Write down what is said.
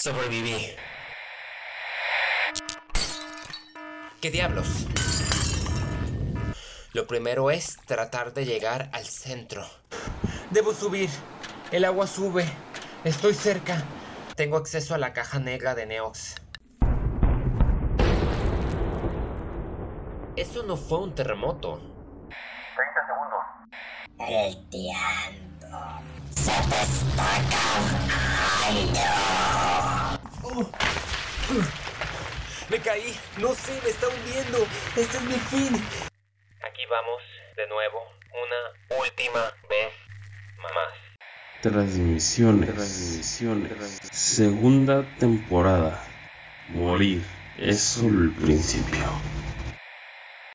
Sobreviví. ¿Qué diablos? Lo primero es tratar de llegar al centro. Debo subir. El agua sube. Estoy cerca. Tengo acceso a la caja negra de Neox. Eso no fue un terremoto. 30 segundos. El tiempo se acabando. Me caí. No sé, me está hundiendo. Este es mi fin. Aquí vamos, de nuevo. Una última vez más. Transmisiones. Transmisiones. Segunda temporada. Morir es solo el principio.